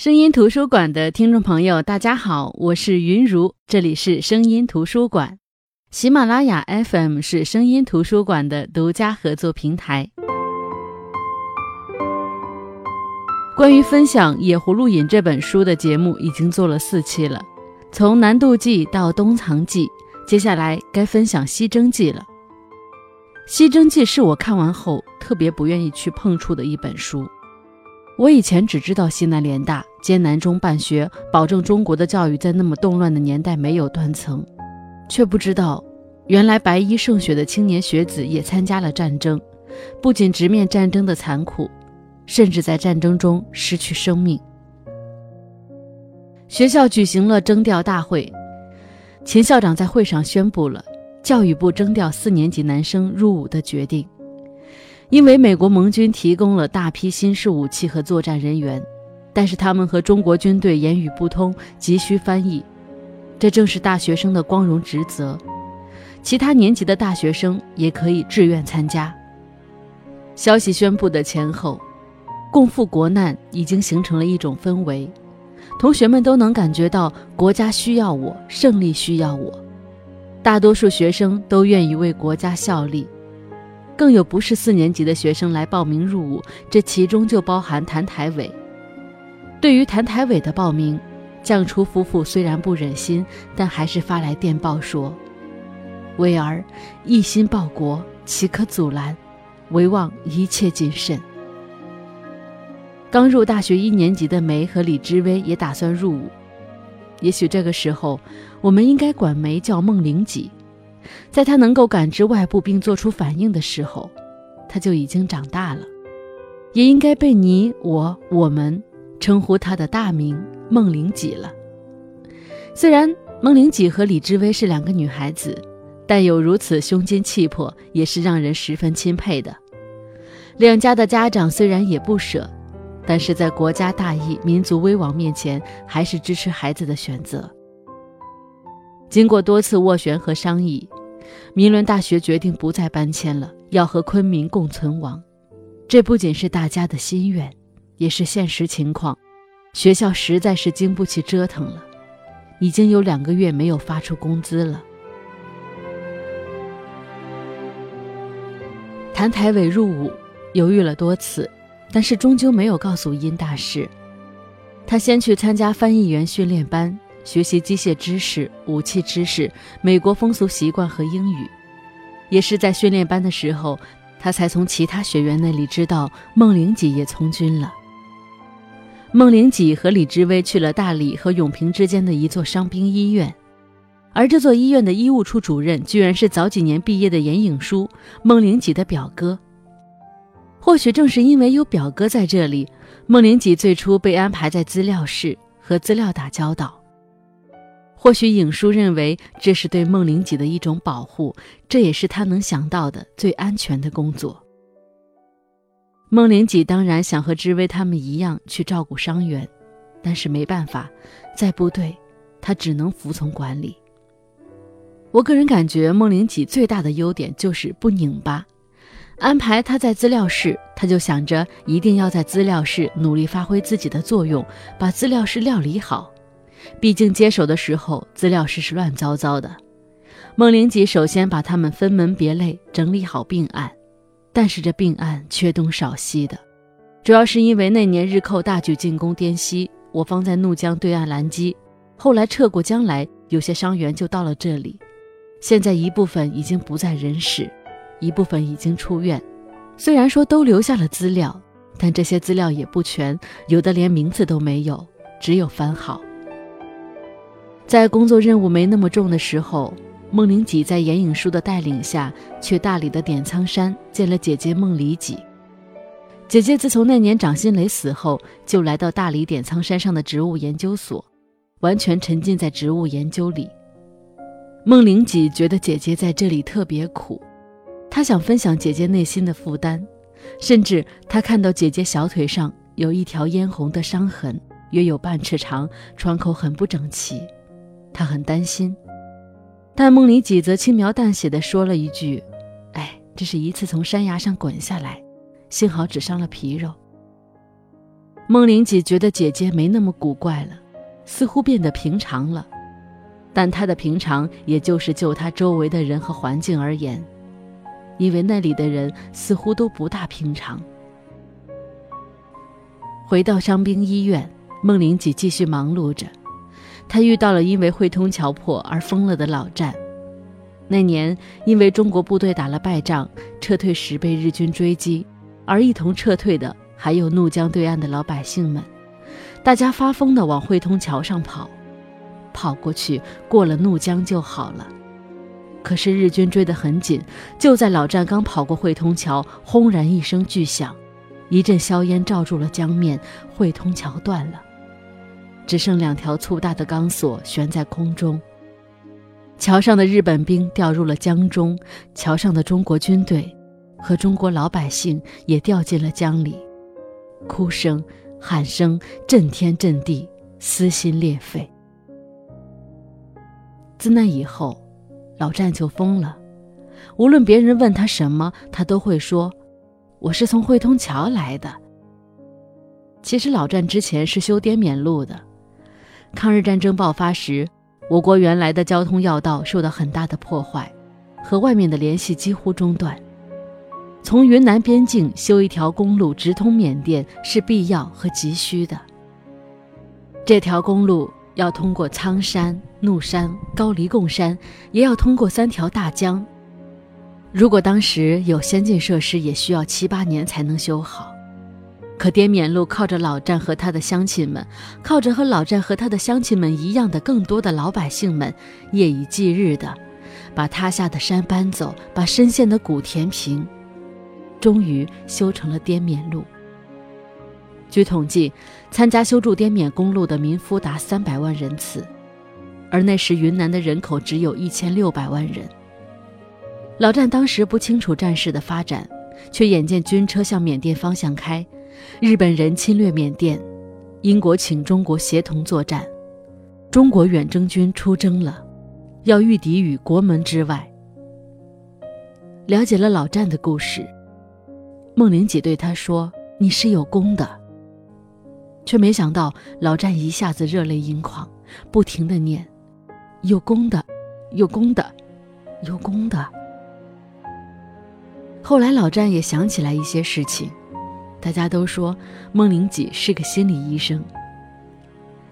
声音图书馆的听众朋友，大家好，我是云如，这里是声音图书馆。喜马拉雅 FM 是声音图书馆的独家合作平台。关于分享《野葫芦引》这本书的节目已经做了四期了，从南渡记到东藏记，接下来该分享西征记了。西征记是我看完后特别不愿意去碰触的一本书。我以前只知道西南联大艰难中办学，保证中国的教育在那么动乱的年代没有断层。却不知道，原来白衣胜雪的青年学子也参加了战争，不仅直面战争的残酷，甚至在战争中失去生命。学校举行了征调大会，秦校长在会上宣布了教育部征调四年级男生入伍的决定，因为美国盟军提供了大批新式武器和作战人员，但是他们和中国军队言语不通，急需翻译。这正是大学生的光荣职责，其他年级的大学生也可以志愿参加。消息宣布的前后，共赴国难已经形成了一种氛围，同学们都能感觉到国家需要我，胜利需要我，大多数学生都愿意为国家效力，更有不是四年级的学生来报名入伍，这其中就包含谭台伟。对于谭台伟的报名。将初夫妇虽然不忍心，但还是发来电报说：“伟儿一心报国，岂可阻拦？唯望一切谨慎。”刚入大学一年级的梅和李之薇也打算入伍。也许这个时候，我们应该管梅叫孟玲姐，在他能够感知外部并做出反应的时候，他就已经长大了，也应该被你我我们称呼他的大名。孟灵几了。虽然孟灵几和李之薇是两个女孩子，但有如此胸襟气魄，也是让人十分钦佩的。两家的家长虽然也不舍，但是在国家大义、民族危亡面前，还是支持孩子的选择。经过多次斡旋和商议，明伦大学决定不再搬迁了，要和昆明共存亡。这不仅是大家的心愿，也是现实情况。学校实在是经不起折腾了，已经有两个月没有发出工资了。谭台伟入伍，犹豫了多次，但是终究没有告诉殷大师。他先去参加翻译员训练班，学习机械知识、武器知识、美国风俗习惯和英语。也是在训练班的时候，他才从其他学员那里知道孟玲几也从军了。孟玲几和李之薇去了大理和永平之间的一座伤兵医院，而这座医院的医务处主任居然是早几年毕业的严颖书，孟玲几的表哥。或许正是因为有表哥在这里，孟玲几最初被安排在资料室和资料打交道。或许颖叔认为这是对孟玲几的一种保护，这也是他能想到的最安全的工作。孟玲几当然想和知薇他们一样去照顾伤员，但是没办法，在部队，他只能服从管理。我个人感觉孟玲几最大的优点就是不拧巴。安排他在资料室，他就想着一定要在资料室努力发挥自己的作用，把资料室料理好。毕竟接手的时候，资料室是乱糟糟的。孟灵几首先把他们分门别类整理好病案。但是这病案缺东少西的，主要是因为那年日寇大举进攻滇西，我方在怒江对岸拦击，后来撤过江来，有些伤员就到了这里。现在一部分已经不在人世，一部分已经出院。虽然说都留下了资料，但这些资料也不全，有的连名字都没有，只有番号。在工作任务没那么重的时候。孟玲几在严颖书的带领下，去大理的点苍山见了姐姐孟里几。姐姐自从那年掌心雷死后，就来到大理点苍山上的植物研究所，完全沉浸在植物研究里。孟玲几觉得姐姐在这里特别苦，她想分享姐姐内心的负担，甚至她看到姐姐小腿上有一条嫣红的伤痕，约有半尺长，创口很不整齐，他很担心。但孟里几则轻描淡写的说了一句：“哎，这是一次从山崖上滚下来，幸好只伤了皮肉。”孟玲姐觉得姐姐没那么古怪了，似乎变得平常了。但她的平常，也就是就她周围的人和环境而言，因为那里的人似乎都不大平常。回到伤兵医院，孟玲姐继续忙碌着。他遇到了因为汇通桥破而疯了的老战。那年，因为中国部队打了败仗，撤退时被日军追击，而一同撤退的还有怒江对岸的老百姓们。大家发疯地往汇通桥上跑。跑过去，过了怒江就好了。可是日军追得很紧，就在老战刚跑过汇通桥，轰然一声巨响，一阵硝烟罩住了江面，汇通桥断了，只剩两条粗大的钢索悬在空中。桥上的日本兵掉入了江中，桥上的中国军队和中国老百姓也掉进了江里，哭声、喊声震天震地，撕心裂肺。自那以后，老战就疯了。无论别人问他什么，他都会说：“我是从汇通桥来的。”其实老战之前是修滇缅路的。抗日战争爆发时，我国原来的交通要道受到很大的破坏，和外面的联系几乎中断。从云南边境修一条公路直通缅甸是必要和急需的。这条公路。要通过苍山、怒山、高黎贡山，也要通过三条大江。如果当时有先进设施，也需要七八年才能修好。可滇缅路靠着老战和他的乡亲们，靠着和老战和他的乡亲们一样的更多的老百姓们，夜以继日的把塌下的山搬走，把深陷的谷填平，终于修成了滇缅路。据统计，参加修筑滇缅公路的民夫达三百万人次，而那时云南的人口只有一千六百万人。老战当时不清楚战事的发展，却眼见军车向缅甸方向开，日本人侵略缅甸，英国请中国协同作战，中国远征军出征了，要御敌于国门之外。了解了老战的故事，孟玲姐对他说：“你是有功的。”却没想到，老战一下子热泪盈眶，不停的念：“有功的，有功的，有功的。”后来，老战也想起来一些事情，大家都说孟玲几是个心理医生。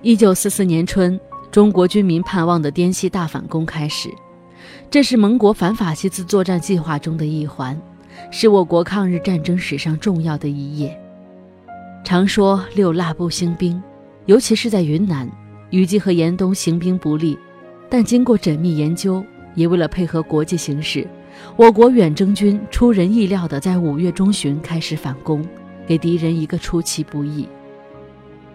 一九四四年春，中国军民盼望的滇西大反攻开始，这是盟国反法西斯作战计划中的一环，是我国抗日战争史上重要的一页。常说六腊不兴兵，尤其是在云南，雨季和严冬行兵不利。但经过缜密研究，也为了配合国际形势，我国远征军出人意料地在五月中旬开始反攻，给敌人一个出其不意。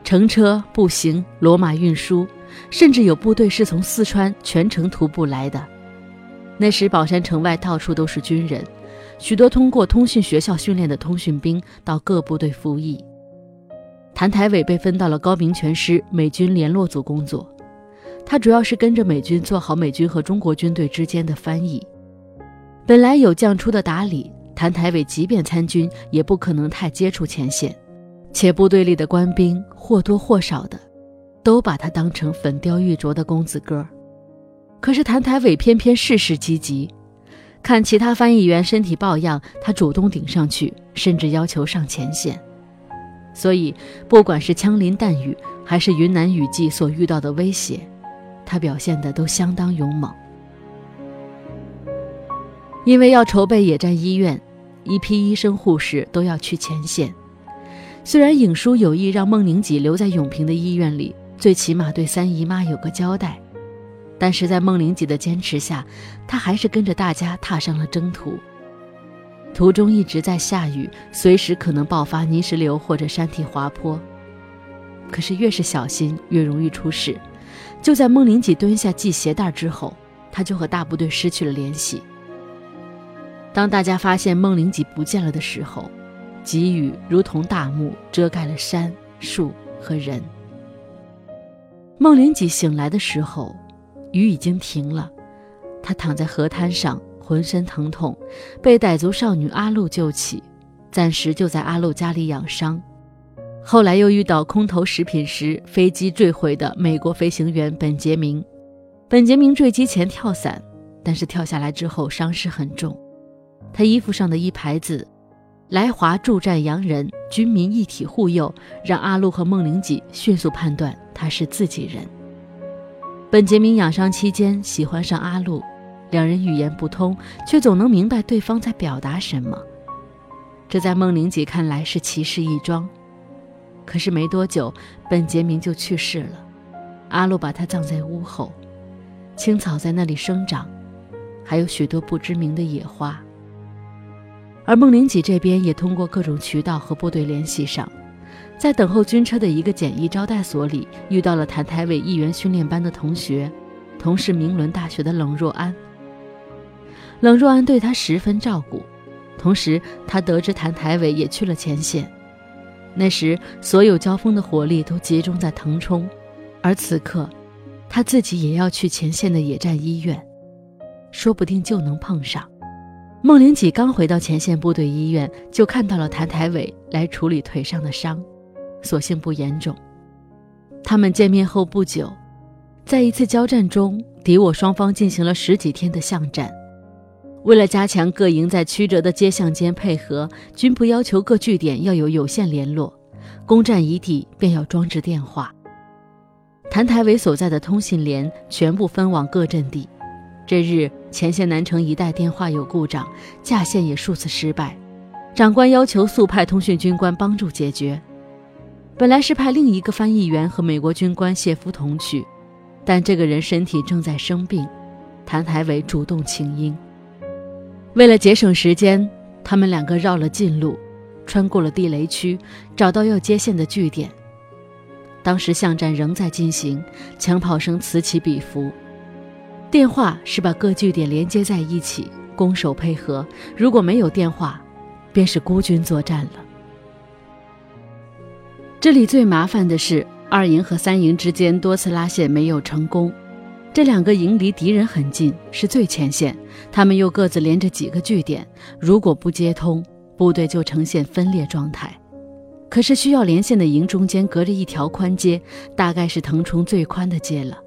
乘车、步行、骡马运输，甚至有部队是从四川全程徒步来的。那时宝山城外到处都是军人，许多通过通讯学校训练的通讯兵到各部队服役。谭台伟被分到了高明全师美军联络组工作，他主要是跟着美军做好美军和中国军队之间的翻译。本来有将出的打理，谭台伟即便参军，也不可能太接触前线，且部队里的官兵或多或少的，都把他当成粉雕玉琢的公子哥。可是谭台伟偏偏事事积极，看其他翻译员身体抱恙，他主动顶上去，甚至要求上前线。所以，不管是枪林弹雨，还是云南雨季所遇到的威胁，他表现的都相当勇猛。因为要筹备野战医院，一批医生护士都要去前线。虽然影叔有意让孟宁几留在永平的医院里，最起码对三姨妈有个交代，但是在孟玲几的坚持下，他还是跟着大家踏上了征途。途中一直在下雨，随时可能爆发泥石流或者山体滑坡。可是越是小心，越容易出事。就在孟玲几蹲下系鞋带之后，他就和大部队失去了联系。当大家发现孟玲几不见了的时候，急雨如同大幕，遮盖了山、树和人。孟玲几醒来的时候，雨已经停了，他躺在河滩上。浑身疼痛，被傣族少女阿露救起，暂时就在阿露家里养伤。后来又遇到空投食品时飞机坠毁的美国飞行员本杰明。本杰明坠机前跳伞，但是跳下来之后伤势很重。他衣服上的一牌子“来华助战洋人，军民一体护佑”，让阿禄和孟玲吉迅速判断他是自己人。本杰明养伤期间喜欢上阿禄，两人语言不通，却总能明白对方在表达什么。这在孟玲吉看来是奇事一桩。可是没多久，本杰明就去世了。阿禄把他葬在屋后，青草在那里生长，还有许多不知名的野花。而孟玲吉这边也通过各种渠道和部队联系上，在等候军车的一个简易招待所里，遇到了谭台伟议员训练班的同学，同是明伦大学的冷若安。冷若安对他十分照顾，同时他得知谭台伟也去了前线。那时，所有交锋的火力都集中在腾冲，而此刻，他自己也要去前线的野战医院，说不定就能碰上。孟玲吉刚回到前线部队医院，就看到了谭台伟来处理腿上的伤，所幸不严重。他们见面后不久，在一次交战中，敌我双方进行了十几天的巷战。为了加强各营在曲折的街巷间配合，军部要求各据点要有有线联络，攻占一地便要装置电话。谭台伟所在的通信连全部分往各阵地。这日前线南城一带电话有故障，架线也数次失败，长官要求速派通讯军官帮助解决。本来是派另一个翻译员和美国军官谢夫同去，但这个人身体正在生病，谭台伟主动请缨。为了节省时间，他们两个绕了近路，穿过了地雷区，找到要接线的据点。当时巷战仍在进行，枪炮声此起彼伏。电话是把各据点连接在一起，攻守配合。如果没有电话，便是孤军作战了。这里最麻烦的是，二营和三营之间多次拉线没有成功。这两个营离敌人很近，是最前线。他们又各自连着几个据点，如果不接通，部队就呈现分裂状态。可是需要连线的营中间隔着一条宽街，大概是腾冲最宽的街了。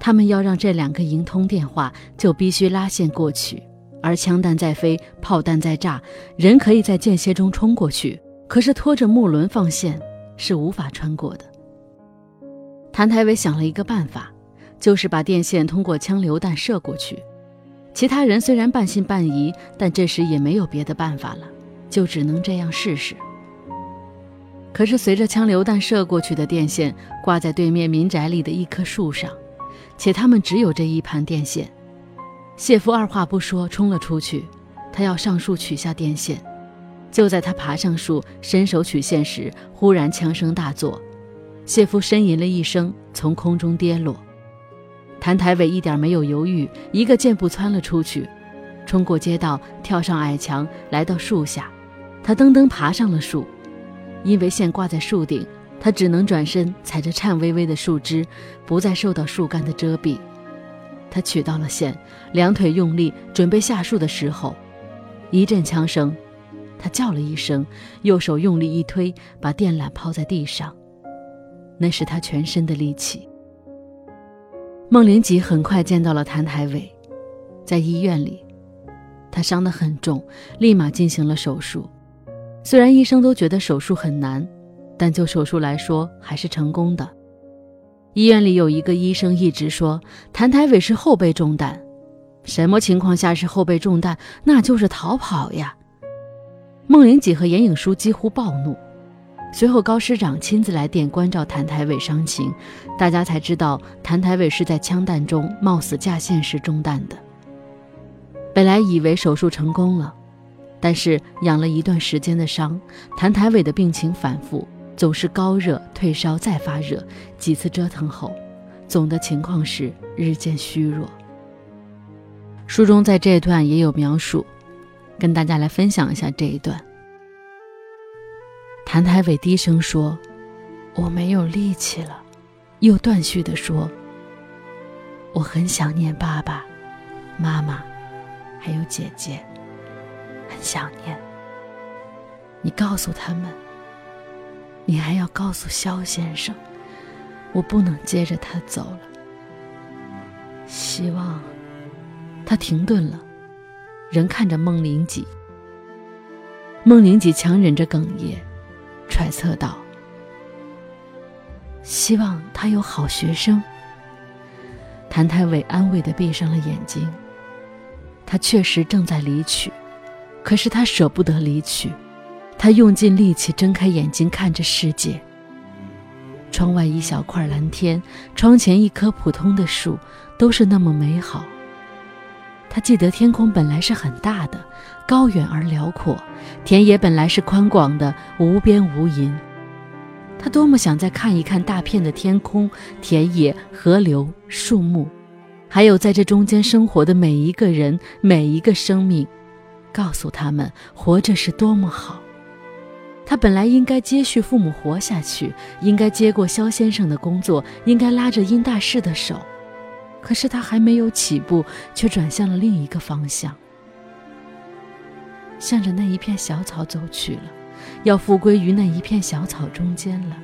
他们要让这两个营通电话，就必须拉线过去。而枪弹在飞，炮弹在炸，人可以在间歇中冲过去，可是拖着木轮放线是无法穿过的。谭台伟想了一个办法。就是把电线通过枪榴弹射过去，其他人虽然半信半疑，但这时也没有别的办法了，就只能这样试试。可是随着枪榴弹射过去的电线挂在对面民宅里的一棵树上，且他们只有这一盘电线，谢夫二话不说冲了出去，他要上树取下电线。就在他爬上树伸手取线时，忽然枪声大作，谢夫呻吟了一声，从空中跌落。谭台伟一点没有犹豫，一个箭步窜了出去，冲过街道，跳上矮墙，来到树下。他噔噔爬上了树，因为线挂在树顶，他只能转身踩着颤巍巍的树枝，不再受到树干的遮蔽。他取到了线，两腿用力，准备下树的时候，一阵枪声，他叫了一声，右手用力一推，把电缆抛在地上，那是他全身的力气。孟玲吉很快见到了谭台伟，在医院里，他伤得很重，立马进行了手术。虽然医生都觉得手术很难，但就手术来说还是成功的。医院里有一个医生一直说谭台伟是后背中弹，什么情况下是后背中弹？那就是逃跑呀！孟玲吉和严影书几乎暴怒。随后，高师长亲自来电关照谭台伟伤情，大家才知道谭台伟是在枪弹中冒死架线时中弹的。本来以为手术成功了，但是养了一段时间的伤，谭台伟的病情反复，总是高热退烧再发热，几次折腾后，总的情况是日渐虚弱。书中在这段也有描述，跟大家来分享一下这一段。谭台伟低声说：“我没有力气了。”又断续地说：“我很想念爸爸妈妈，还有姐姐，很想念。你告诉他们，你还要告诉肖先生，我不能接着他走了。希望。他停顿了，仍看着孟玲吉。孟玲吉强忍着哽咽，揣测道：“希望他有好学生。”谭太伟安慰的闭上了眼睛。他确实正在离去，可是他舍不得离去。他用尽力气睁开眼睛看着世界。窗外一小块蓝天，窗前一棵普通的树，都是那么美好。他记得天空本来是很大的，高远而辽阔；田野本来是宽广的，无边无垠。他多么想再看一看大片的天空、田野、河流、树木，还有在这中间生活的每一个人、每一个生命，告诉他们活着是多么好。他本来应该接续父母活下去，应该接过肖先生的工作，应该拉着殷大师的手。可是他还没有起步，却转向了另一个方向，向着那一片小草走去了，要复归于那一片小草中间了。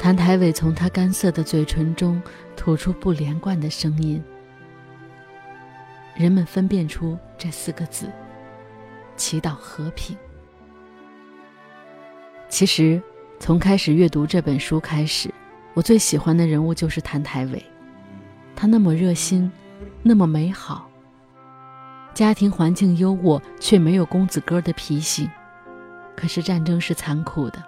谭台伟从他干涩的嘴唇中吐出不连贯的声音，人们分辨出这四个字：祈祷和平。其实。从开始阅读这本书开始，我最喜欢的人物就是谭台伟。他那么热心，那么美好。家庭环境优渥，却没有公子哥的脾性。可是战争是残酷的，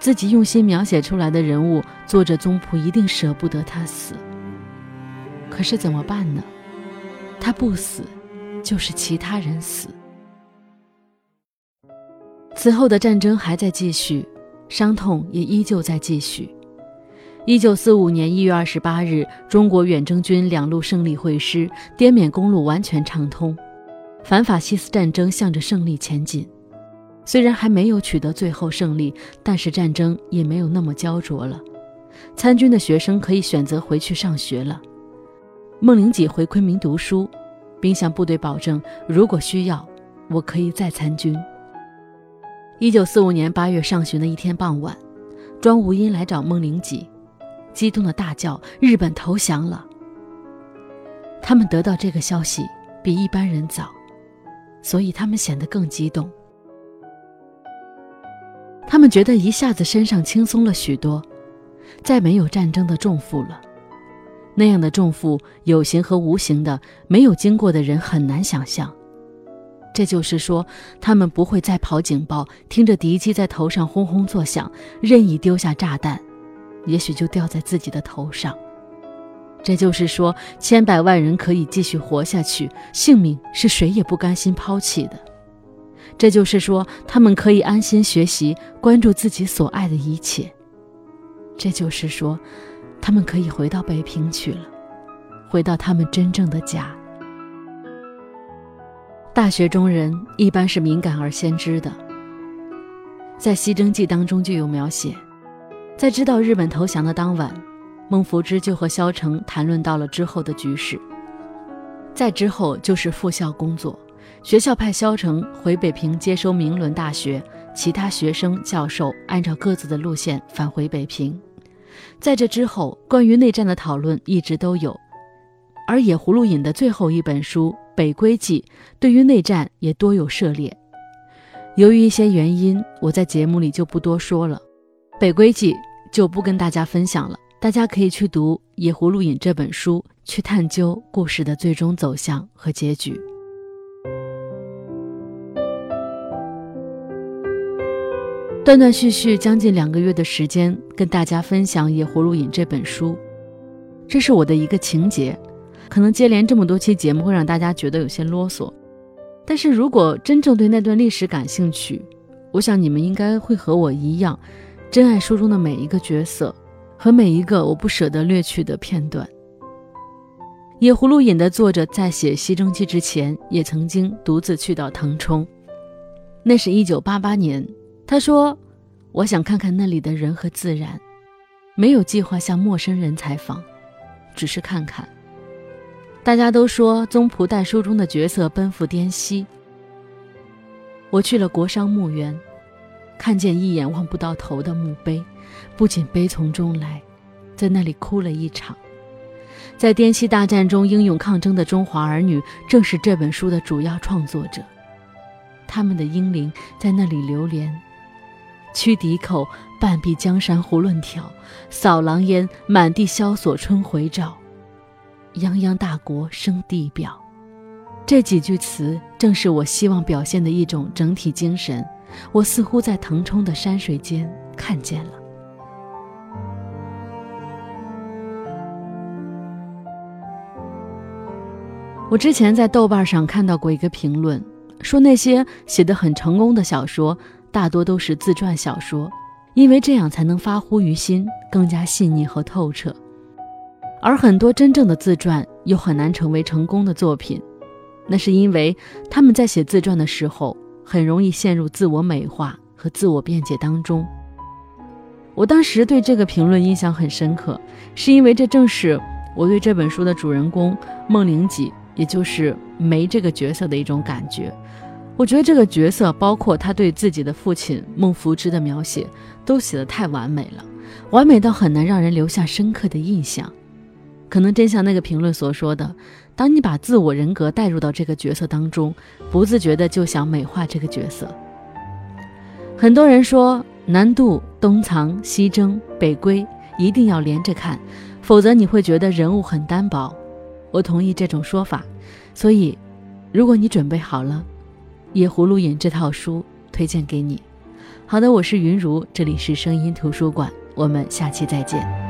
自己用心描写出来的人物，作者宗璞一定舍不得他死。可是怎么办呢？他不死，就是其他人死。此后的战争还在继续。伤痛也依旧在继续。一九四五年一月二十八日，中国远征军两路胜利会师，滇缅公路完全畅通，反法西斯战争向着胜利前进。虽然还没有取得最后胜利，但是战争也没有那么焦灼了。参军的学生可以选择回去上学了。孟玲姐回昆明读书，并向部队保证，如果需要，我可以再参军。一九四五年八月上旬的一天傍晚，庄无因来找孟玲吉，激动的大叫：“日本投降了！”他们得到这个消息比一般人早，所以他们显得更激动。他们觉得一下子身上轻松了许多，再没有战争的重负了。那样的重负，有形和无形的，没有经过的人很难想象。这就是说，他们不会再跑警报，听着敌机在头上轰轰作响，任意丢下炸弹，也许就掉在自己的头上。这就是说，千百万人可以继续活下去，性命是谁也不甘心抛弃的。这就是说，他们可以安心学习，关注自己所爱的一切。这就是说，他们可以回到北平去了，回到他们真正的家。大学中人一般是敏感而先知的，在《西征记》当中就有描写，在知道日本投降的当晚，孟福之就和萧成谈论到了之后的局势。再之后就是复校工作，学校派萧成回北平接收明伦大学，其他学生教授按照各自的路线返回北平。在这之后，关于内战的讨论一直都有，而野葫芦引的最后一本书。《北归记》对于内战也多有涉猎，由于一些原因，我在节目里就不多说了，《北归记》就不跟大家分享了。大家可以去读《野葫芦引》这本书，去探究故事的最终走向和结局。断断续续将近两个月的时间，跟大家分享《野葫芦引》这本书，这是我的一个情节。可能接连这么多期节目会让大家觉得有些啰嗦，但是如果真正对那段历史感兴趣，我想你们应该会和我一样，珍爱书中的每一个角色和每一个我不舍得略去的片段。《野葫芦引》的作者在写《西征记》之前，也曾经独自去到腾冲，那是一九八八年。他说：“我想看看那里的人和自然，没有计划向陌生人采访，只是看看。”大家都说宗璞带书中的角色奔赴滇西，我去了国殇墓园，看见一眼望不到头的墓碑，不仅悲从中来，在那里哭了一场。在滇西大战中英勇抗争的中华儿女，正是这本书的主要创作者。他们的英灵在那里流连。驱敌口，半壁江山胡论挑；扫狼烟，满地萧索春回照。泱泱大国生地表。这几句词正是我希望表现的一种整体精神。我似乎在腾冲的山水间看见了。我之前在豆瓣上看到过一个评论，说那些写得很成功的小说，大多都是自传小说，因为这样才能发乎于心，更加细腻和透彻。而很多真正的自传又很难成为成功的作品，那是因为他们在写自传的时候，很容易陷入自我美化和自我辩解当中。我当时对这个评论印象很深刻，是因为这正是我对这本书的主人公孟玲己。也就是梅这个角色的一种感觉，我觉得这个角色包括他对自己的父亲孟福之的描写，都写得太完美了，完美到很难让人留下深刻的印象。可能真像那个评论所说的，当你把自我人格带入到这个角色当中，不自觉的就想美化这个角色。很多人说南渡、东藏、西征、北归一定要连着看，否则你会觉得人物很单薄。我同意这种说法，所以，如果你准备好了，《野葫芦引》这套书推荐给你。好的，我是云如，这里是声音图书馆，我们下期再见。